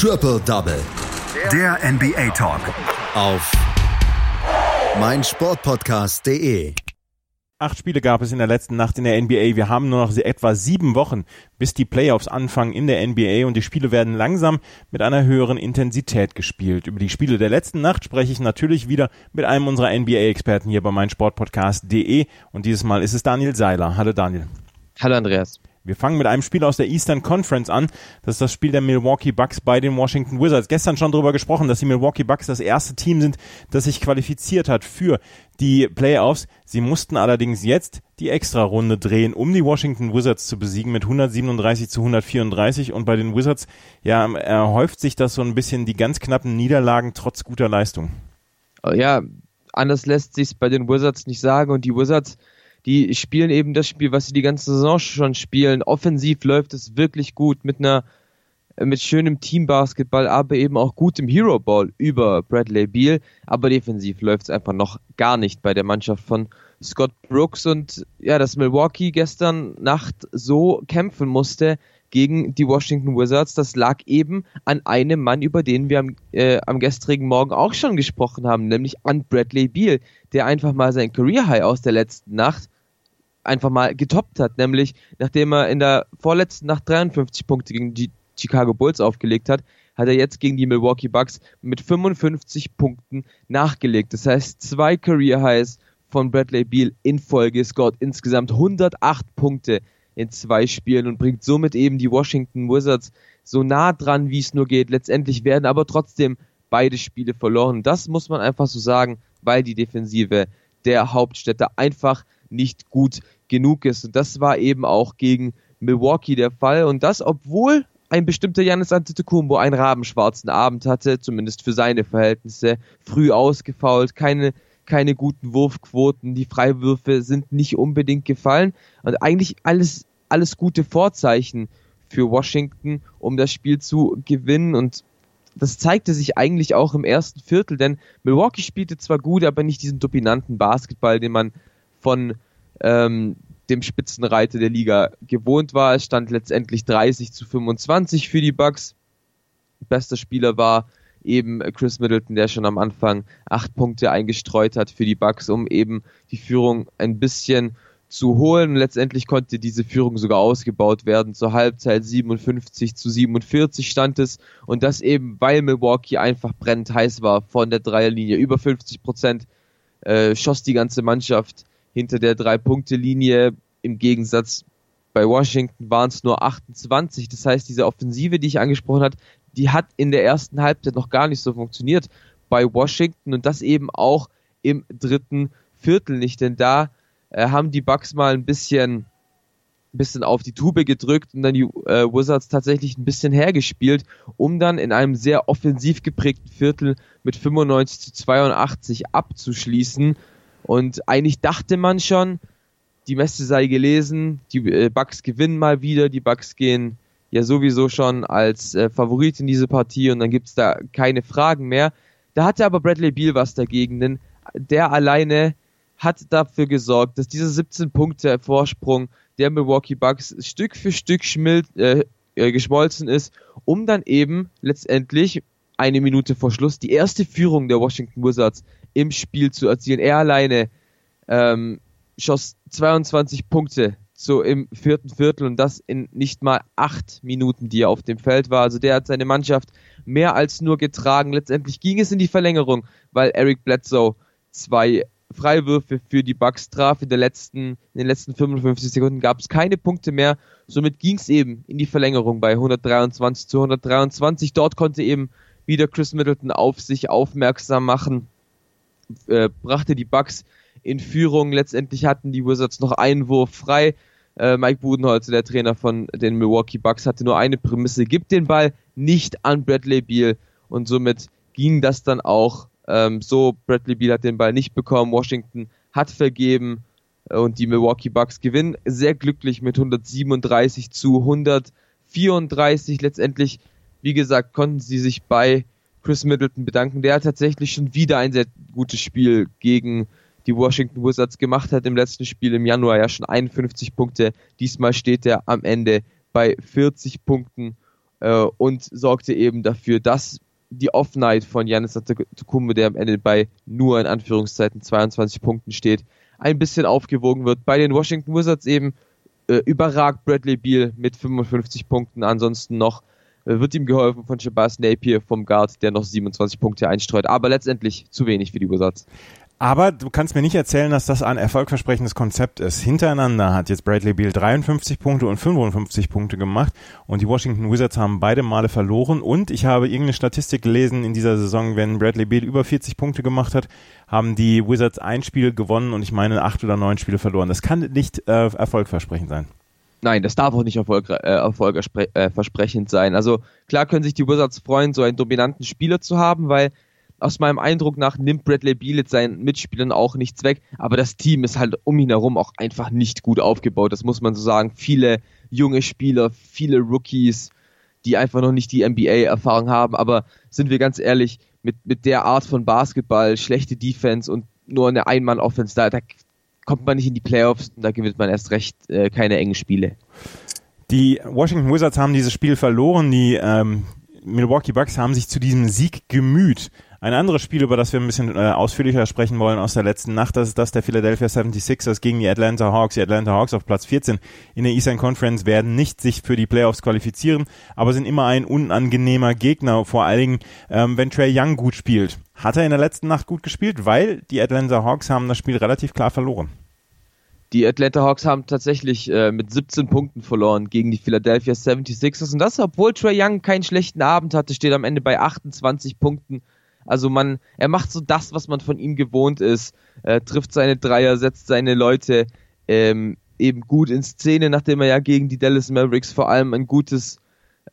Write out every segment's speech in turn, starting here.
Triple Double. Der NBA Talk. Auf meinsportpodcast.de. Acht Spiele gab es in der letzten Nacht in der NBA. Wir haben nur noch etwa sieben Wochen, bis die Playoffs anfangen in der NBA und die Spiele werden langsam mit einer höheren Intensität gespielt. Über die Spiele der letzten Nacht spreche ich natürlich wieder mit einem unserer NBA-Experten hier bei meinsportpodcast.de und dieses Mal ist es Daniel Seiler. Hallo Daniel. Hallo Andreas. Wir fangen mit einem Spiel aus der Eastern Conference an. Das ist das Spiel der Milwaukee Bucks bei den Washington Wizards. Gestern schon darüber gesprochen, dass die Milwaukee Bucks das erste Team sind, das sich qualifiziert hat für die Playoffs. Sie mussten allerdings jetzt die Extra-Runde drehen, um die Washington Wizards zu besiegen mit 137 zu 134. Und bei den Wizards, ja, erhäuft sich das so ein bisschen die ganz knappen Niederlagen trotz guter Leistung. Ja, anders lässt sich's bei den Wizards nicht sagen. Und die Wizards, die spielen eben das Spiel, was sie die ganze Saison schon spielen. Offensiv läuft es wirklich gut mit einer mit schönem Teambasketball, aber eben auch gutem Hero Ball über Bradley Beal. Aber defensiv läuft es einfach noch gar nicht bei der Mannschaft von Scott Brooks und ja, dass Milwaukee gestern Nacht so kämpfen musste gegen die Washington Wizards, das lag eben an einem Mann, über den wir am, äh, am gestrigen Morgen auch schon gesprochen haben, nämlich an Bradley Beal, der einfach mal sein Career High aus der letzten Nacht einfach mal getoppt hat, nämlich nachdem er in der vorletzten Nacht 53 Punkte gegen die Chicago Bulls aufgelegt hat, hat er jetzt gegen die Milwaukee Bucks mit 55 Punkten nachgelegt. Das heißt, zwei Career Highs von Bradley Beal in Folge scored insgesamt 108 Punkte in zwei Spielen und bringt somit eben die Washington Wizards so nah dran, wie es nur geht. Letztendlich werden aber trotzdem beide Spiele verloren. Das muss man einfach so sagen, weil die Defensive der Hauptstädte einfach nicht gut genug ist. Und das war eben auch gegen Milwaukee der Fall. Und das, obwohl ein bestimmter Janis Antetokounmpo einen rabenschwarzen Abend hatte, zumindest für seine Verhältnisse, früh ausgefault, keine, keine guten Wurfquoten, die Freiwürfe sind nicht unbedingt gefallen und eigentlich alles, alles gute Vorzeichen für Washington, um das Spiel zu gewinnen und das zeigte sich eigentlich auch im ersten Viertel, denn Milwaukee spielte zwar gut, aber nicht diesen dominanten Basketball, den man von ähm, dem Spitzenreiter der Liga gewohnt war. Es stand letztendlich 30 zu 25 für die Bucks. Bester Spieler war eben Chris Middleton, der schon am Anfang acht Punkte eingestreut hat für die Bucks, um eben die Führung ein bisschen zu holen. Letztendlich konnte diese Führung sogar ausgebaut werden. Zur Halbzeit 57 zu 47 stand es. Und das eben, weil Milwaukee einfach brennend heiß war von der Dreierlinie. Über 50 Prozent äh, schoss die ganze Mannschaft hinter der Drei-Punkte-Linie. Im Gegensatz bei Washington waren es nur 28. Das heißt, diese Offensive, die ich angesprochen habe, die hat in der ersten Halbzeit noch gar nicht so funktioniert bei Washington und das eben auch im dritten Viertel nicht, denn da äh, haben die Bucks mal ein bisschen bisschen auf die Tube gedrückt und dann die äh, Wizards tatsächlich ein bisschen hergespielt, um dann in einem sehr offensiv geprägten Viertel mit 95 zu 82 abzuschließen und eigentlich dachte man schon, die Messe sei gelesen, die äh, Bucks gewinnen mal wieder, die Bucks gehen ja sowieso schon als äh, Favorit in diese Partie und dann gibt's da keine Fragen mehr. Da hatte aber Bradley Beal was dagegen, denn der alleine hat dafür gesorgt, dass dieser 17 Punkte Vorsprung der Milwaukee Bucks Stück für Stück schmilzt, äh, äh, geschmolzen ist, um dann eben letztendlich eine Minute vor Schluss die erste Führung der Washington Wizards im Spiel zu erzielen. Er alleine ähm, schoss 22 Punkte so im vierten Viertel und das in nicht mal acht Minuten, die er auf dem Feld war. Also der hat seine Mannschaft mehr als nur getragen. Letztendlich ging es in die Verlängerung, weil Eric Bledsoe zwei Freiwürfe für die Bucks traf. In, der letzten, in den letzten 55 Sekunden gab es keine Punkte mehr. Somit ging es eben in die Verlängerung bei 123 zu 123. Dort konnte eben wieder Chris Middleton auf sich aufmerksam machen äh, brachte die Bucks in Führung. Letztendlich hatten die Wizards noch einen Wurf frei. Äh, Mike Budenholzer, der Trainer von den Milwaukee Bucks, hatte nur eine Prämisse, gibt den Ball nicht an Bradley Beal und somit ging das dann auch ähm, so. Bradley Beal hat den Ball nicht bekommen, Washington hat vergeben äh, und die Milwaukee Bucks gewinnen sehr glücklich mit 137 zu 134. Letztendlich, wie gesagt, konnten sie sich bei Chris Middleton bedanken, der tatsächlich schon wieder ein sehr gutes Spiel gegen die Washington Wizards gemacht hat im letzten Spiel im Januar ja schon 51 Punkte. Diesmal steht er am Ende bei 40 Punkten äh, und sorgte eben dafür, dass die Off-Night von Janis Antetokounmpo, der am Ende bei nur in Anführungszeiten 22 Punkten steht, ein bisschen aufgewogen wird. Bei den Washington Wizards eben äh, überragt Bradley Beal mit 55 Punkten. Ansonsten noch wird ihm geholfen von Shabazz Napier vom Guard, der noch 27 Punkte einstreut. Aber letztendlich zu wenig für die Wizards. Aber du kannst mir nicht erzählen, dass das ein erfolgversprechendes Konzept ist. Hintereinander hat jetzt Bradley Beal 53 Punkte und 55 Punkte gemacht und die Washington Wizards haben beide Male verloren und ich habe irgendeine Statistik gelesen in dieser Saison, wenn Bradley Beal über 40 Punkte gemacht hat, haben die Wizards ein Spiel gewonnen und ich meine acht oder neun Spiele verloren. Das kann nicht äh, erfolgversprechend sein. Nein, das darf auch nicht erfolg, äh, erfolgversprechend äh, sein. Also klar können sich die Wizards freuen, so einen dominanten Spieler zu haben, weil aus meinem Eindruck nach nimmt Bradley Beal seinen Mitspielern auch nichts weg, aber das Team ist halt um ihn herum auch einfach nicht gut aufgebaut, das muss man so sagen. Viele junge Spieler, viele Rookies, die einfach noch nicht die NBA-Erfahrung haben, aber sind wir ganz ehrlich, mit, mit der Art von Basketball, schlechte Defense und nur eine Ein-Mann-Offense, da, da kommt man nicht in die Playoffs und da gewinnt man erst recht äh, keine engen Spiele. Die Washington Wizards haben dieses Spiel verloren, die ähm, Milwaukee Bucks haben sich zu diesem Sieg gemüht. Ein anderes Spiel, über das wir ein bisschen äh, ausführlicher sprechen wollen aus der letzten Nacht, das ist das der Philadelphia 76ers gegen die Atlanta Hawks. Die Atlanta Hawks auf Platz 14 in der Eastern Conference werden nicht sich für die Playoffs qualifizieren, aber sind immer ein unangenehmer Gegner, vor allen Dingen, ähm, wenn Trey Young gut spielt. Hat er in der letzten Nacht gut gespielt, weil die Atlanta Hawks haben das Spiel relativ klar verloren. Die Atlanta Hawks haben tatsächlich äh, mit 17 Punkten verloren gegen die Philadelphia 76ers und das, obwohl Trey Young keinen schlechten Abend hatte, steht am Ende bei 28 Punkten also man, er macht so das, was man von ihm gewohnt ist, er trifft seine Dreier, setzt seine Leute ähm, eben gut in Szene, nachdem er ja gegen die Dallas Mavericks vor allem ein gutes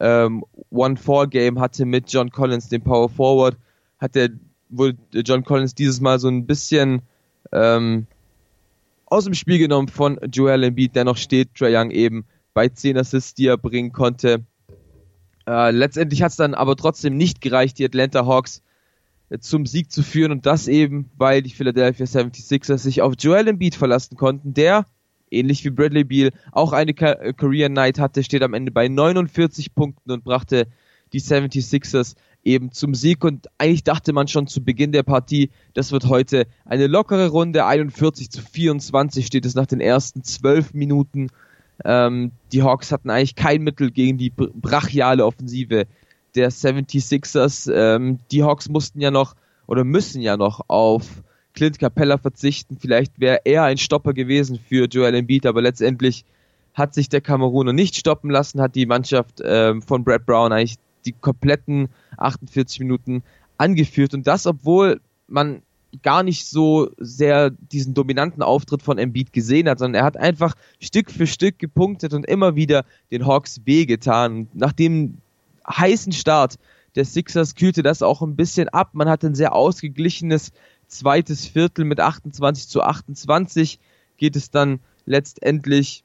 ähm, One-Four-Game hatte mit John Collins, dem Power Forward, hat er wurde John Collins dieses Mal so ein bisschen ähm, aus dem Spiel genommen von Joel Embiid. Dennoch steht Trae Young eben bei 10 Assists, die er bringen konnte. Äh, letztendlich hat es dann aber trotzdem nicht gereicht. Die Atlanta Hawks zum Sieg zu führen und das eben, weil die Philadelphia 76ers sich auf Joel Embiid verlassen konnten, der ähnlich wie Bradley Beal auch eine Career Night hatte, steht am Ende bei 49 Punkten und brachte die 76ers eben zum Sieg und eigentlich dachte man schon zu Beginn der Partie, das wird heute eine lockere Runde, 41 zu 24 steht es nach den ersten 12 Minuten. Ähm, die Hawks hatten eigentlich kein Mittel gegen die brachiale Offensive der 76ers. Ähm, die Hawks mussten ja noch oder müssen ja noch auf Clint Capella verzichten. Vielleicht wäre er ein Stopper gewesen für Joel Embiid, aber letztendlich hat sich der Kameruner nicht stoppen lassen, hat die Mannschaft ähm, von Brad Brown eigentlich die kompletten 48 Minuten angeführt und das, obwohl man gar nicht so sehr diesen dominanten Auftritt von Embiid gesehen hat, sondern er hat einfach Stück für Stück gepunktet und immer wieder den Hawks wehgetan. Nachdem heißen Start der Sixers kühlte das auch ein bisschen ab. Man hatte ein sehr ausgeglichenes zweites Viertel mit 28 zu 28. Geht es dann letztendlich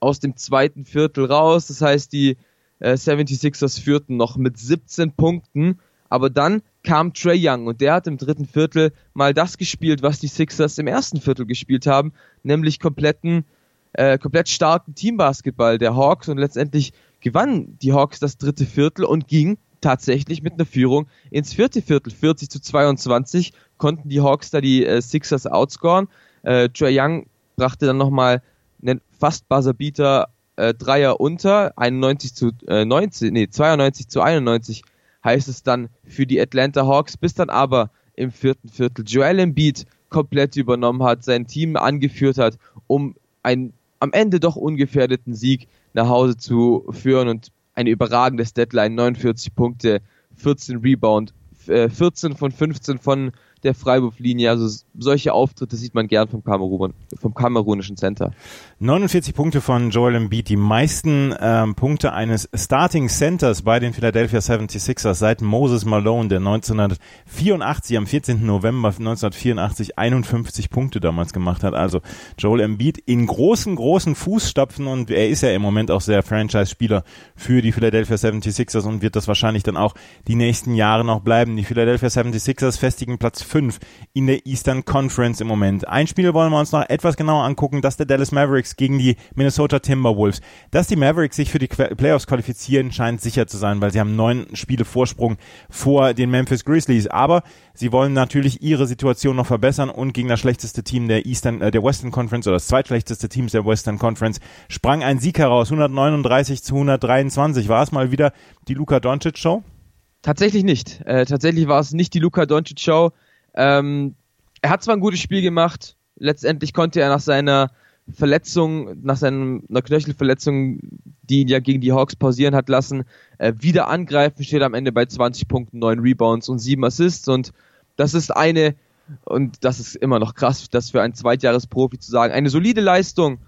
aus dem zweiten Viertel raus. Das heißt, die äh, 76ers führten noch mit 17 Punkten. Aber dann kam Trey Young und der hat im dritten Viertel mal das gespielt, was die Sixers im ersten Viertel gespielt haben, nämlich kompletten, äh, komplett starken Teambasketball der Hawks und letztendlich gewannen die Hawks das dritte Viertel und ging tatsächlich mit einer Führung ins vierte Viertel. 40 zu 22 konnten die Hawks da die äh, Sixers outscoren. Äh, Trae Young brachte dann nochmal einen fast Buzzerbeater äh, Dreier unter, 91 zu äh, 90, nee, 92 zu 91 heißt es dann für die Atlanta Hawks, bis dann aber im vierten Viertel Joel Embiid komplett übernommen hat, sein Team angeführt hat, um einen am Ende doch ungefährdeten Sieg nach Hause zu führen und eine überragende Deadline, 49 Punkte, 14 Rebound, 14 äh, von 15 von der Freiwurflinie. Also solche Auftritte sieht man gern vom, Kamerun, vom kamerunischen Center. 49 Punkte von Joel Embiid, die meisten ähm, Punkte eines Starting Centers bei den Philadelphia 76ers seit Moses Malone, der 1984 am 14. November 1984 51 Punkte damals gemacht hat. Also Joel Embiid in großen, großen Fußstapfen und er ist ja im Moment auch sehr Franchise-Spieler für die Philadelphia 76ers und wird das wahrscheinlich dann auch die nächsten Jahre noch bleiben. Die Philadelphia 76ers festigen Platz 5 in der Eastern Conference im Moment. Ein Spiel wollen wir uns noch etwas genauer angucken, das der Dallas Mavericks gegen die Minnesota Timberwolves. Dass die Mavericks sich für die Playoffs qualifizieren, scheint sicher zu sein, weil sie haben neun Spiele Vorsprung vor den Memphis Grizzlies. Aber sie wollen natürlich ihre Situation noch verbessern und gegen das schlechteste Team der Eastern, äh, der Western Conference oder das zweitschlechteste Team der Western Conference sprang ein Sieg heraus. 139 zu 123. War es mal wieder die Luka Doncic Show? Tatsächlich nicht. Äh, tatsächlich war es nicht die Luka Doncic Show. Ähm, er hat zwar ein gutes Spiel gemacht, letztendlich konnte er nach seiner Verletzung, nach seiner Knöchelverletzung, die ihn ja gegen die Hawks pausieren hat lassen, äh, wieder angreifen, steht am Ende bei 20 Punkten, 9 Rebounds und 7 Assists und das ist eine, und das ist immer noch krass, das für einen Zweitjahresprofi zu sagen, eine solide Leistung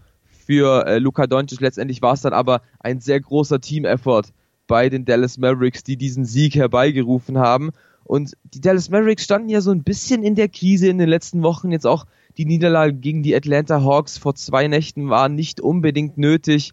für äh, Luka Doncic. Letztendlich war es dann aber ein sehr großer Team-Effort bei den Dallas Mavericks, die diesen Sieg herbeigerufen haben. Und die Dallas Mavericks standen ja so ein bisschen in der Krise in den letzten Wochen. Jetzt auch die Niederlage gegen die Atlanta Hawks vor zwei Nächten war nicht unbedingt nötig.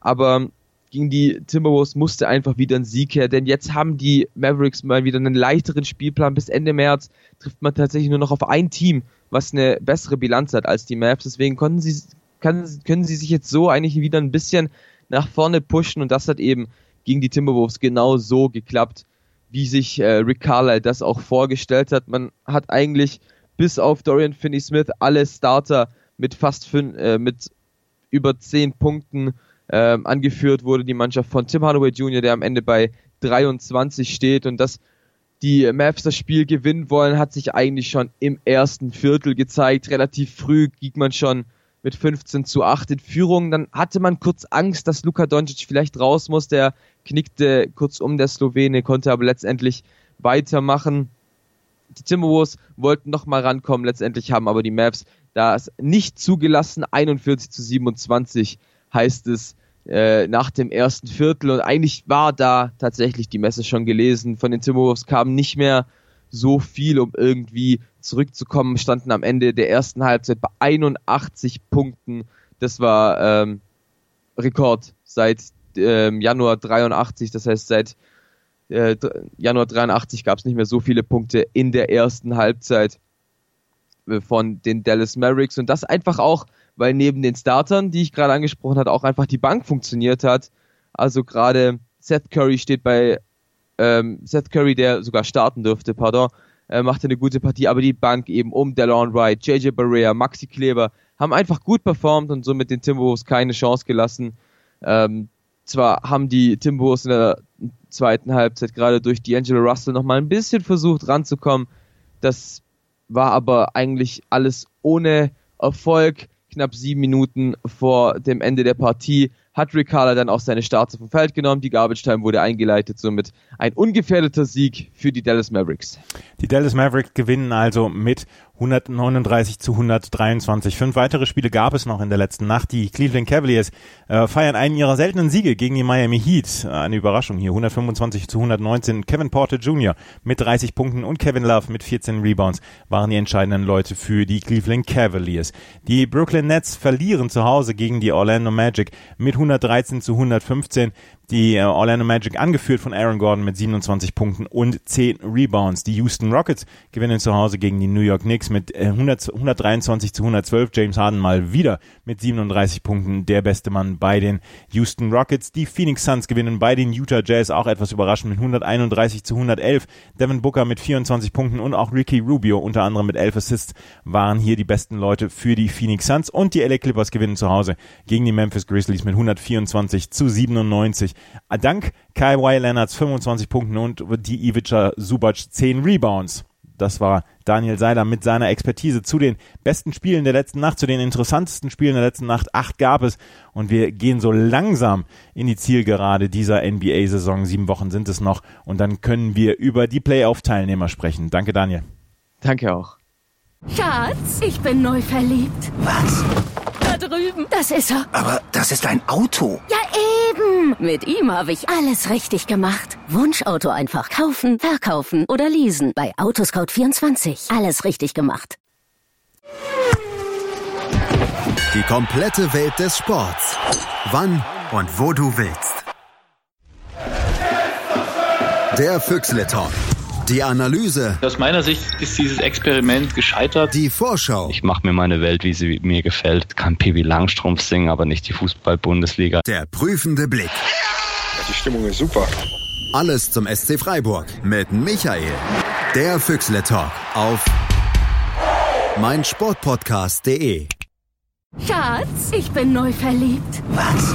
Aber gegen die Timberwolves musste einfach wieder ein Sieg her, denn jetzt haben die Mavericks mal wieder einen leichteren Spielplan. Bis Ende März trifft man tatsächlich nur noch auf ein Team, was eine bessere Bilanz hat als die Mavs. Deswegen konnten sie, kann, können sie sich jetzt so eigentlich wieder ein bisschen nach vorne pushen und das hat eben gegen die Timberwolves genau so geklappt, wie sich äh, Rick Carlisle das auch vorgestellt hat. Man hat eigentlich bis auf Dorian Finney-Smith alle Starter mit fast fünf, äh, mit über zehn Punkten äh, angeführt wurde die Mannschaft von Tim Hardaway Jr., der am Ende bei 23 steht und dass die Mavs das Spiel gewinnen wollen, hat sich eigentlich schon im ersten Viertel gezeigt. Relativ früh ging man schon mit 15 zu 8 in Führung. Dann hatte man kurz Angst, dass Luka Doncic vielleicht raus muss. Der knickte kurz um der Slowene, konnte aber letztendlich weitermachen. Die Timberwolves wollten noch mal rankommen, letztendlich haben aber die Mavs das nicht zugelassen. 41 zu 27 heißt es äh, nach dem ersten Viertel und eigentlich war da tatsächlich die Messe schon gelesen. Von den Timberwolves kam nicht mehr so viel, um irgendwie zurückzukommen, standen am Ende der ersten Halbzeit bei 81 Punkten. Das war ähm, Rekord seit ähm, Januar 83, das heißt seit äh, Januar 83 gab es nicht mehr so viele Punkte in der ersten Halbzeit äh, von den Dallas Mavericks und das einfach auch, weil neben den Startern, die ich gerade angesprochen hatte, auch einfach die Bank funktioniert hat. Also gerade Seth Curry steht bei ähm, Seth Curry, der sogar starten dürfte, pardon, äh, machte eine gute Partie, aber die Bank eben um Delon Wright, JJ Barrea, Maxi Kleber haben einfach gut performt und somit den Timberwolves keine Chance gelassen. Ähm, zwar haben die Timberwolves in der zweiten Halbzeit gerade durch D'Angelo Russell nochmal ein bisschen versucht ranzukommen. Das war aber eigentlich alles ohne Erfolg. Knapp sieben Minuten vor dem Ende der Partie hat Ricardo dann auch seine Starter vom Feld genommen. Die Garbage Time wurde eingeleitet, somit ein ungefährdeter Sieg für die Dallas Mavericks. Die Dallas Mavericks gewinnen also mit 139 zu 123. Fünf weitere Spiele gab es noch in der letzten Nacht. Die Cleveland Cavaliers äh, feiern einen ihrer seltenen Siege gegen die Miami Heat. Eine Überraschung hier. 125 zu 119. Kevin Porter Jr. mit 30 Punkten und Kevin Love mit 14 Rebounds waren die entscheidenden Leute für die Cleveland Cavaliers. Die Brooklyn Nets verlieren zu Hause gegen die Orlando Magic mit 113 zu 115 die äh, Orlando Magic angeführt von Aaron Gordon mit 27 Punkten und 10 Rebounds. Die Houston Rockets gewinnen zu Hause gegen die New York Knicks mit 100, äh, 123 zu 112. James Harden mal wieder mit 37 Punkten, der beste Mann bei den Houston Rockets. Die Phoenix Suns gewinnen bei den Utah Jazz auch etwas überraschend mit 131 zu 111. Devin Booker mit 24 Punkten und auch Ricky Rubio unter anderem mit 11 Assists waren hier die besten Leute für die Phoenix Suns und die LA Clippers gewinnen zu Hause gegen die Memphis Grizzlies mit 124 zu 97. Dank Kawhi Leonards 25 Punkten und die Ivica Subac 10 Rebounds. Das war Daniel Seiler mit seiner Expertise zu den besten Spielen der letzten Nacht, zu den interessantesten Spielen der letzten Nacht. Acht gab es und wir gehen so langsam in die Zielgerade dieser NBA-Saison. Sieben Wochen sind es noch und dann können wir über die Playoff-Teilnehmer sprechen. Danke, Daniel. Danke auch. Schatz, ich bin neu verliebt. Was? Da drüben. Das ist er. Aber das ist ein Auto. Ja, Mit ihm habe ich alles richtig gemacht. Wunschauto einfach kaufen, verkaufen oder leasen. Bei Autoscout24. Alles richtig gemacht. Die komplette Welt des Sports. Wann und wo du willst. Der Füchsle Talk Die Analyse. Aus meiner Sicht ist dieses Experiment gescheitert. Die Vorschau. Ich mache mir meine Welt, wie sie mir gefällt. Kann Pippi Langstrumpf singen, aber nicht die Fußball-Bundesliga. Der prüfende Blick. Die Stimmung ist super. Alles zum SC Freiburg mit Michael. Der Füchsle Talk auf meinsportpodcast.de. Schatz, ich bin neu verliebt. Was?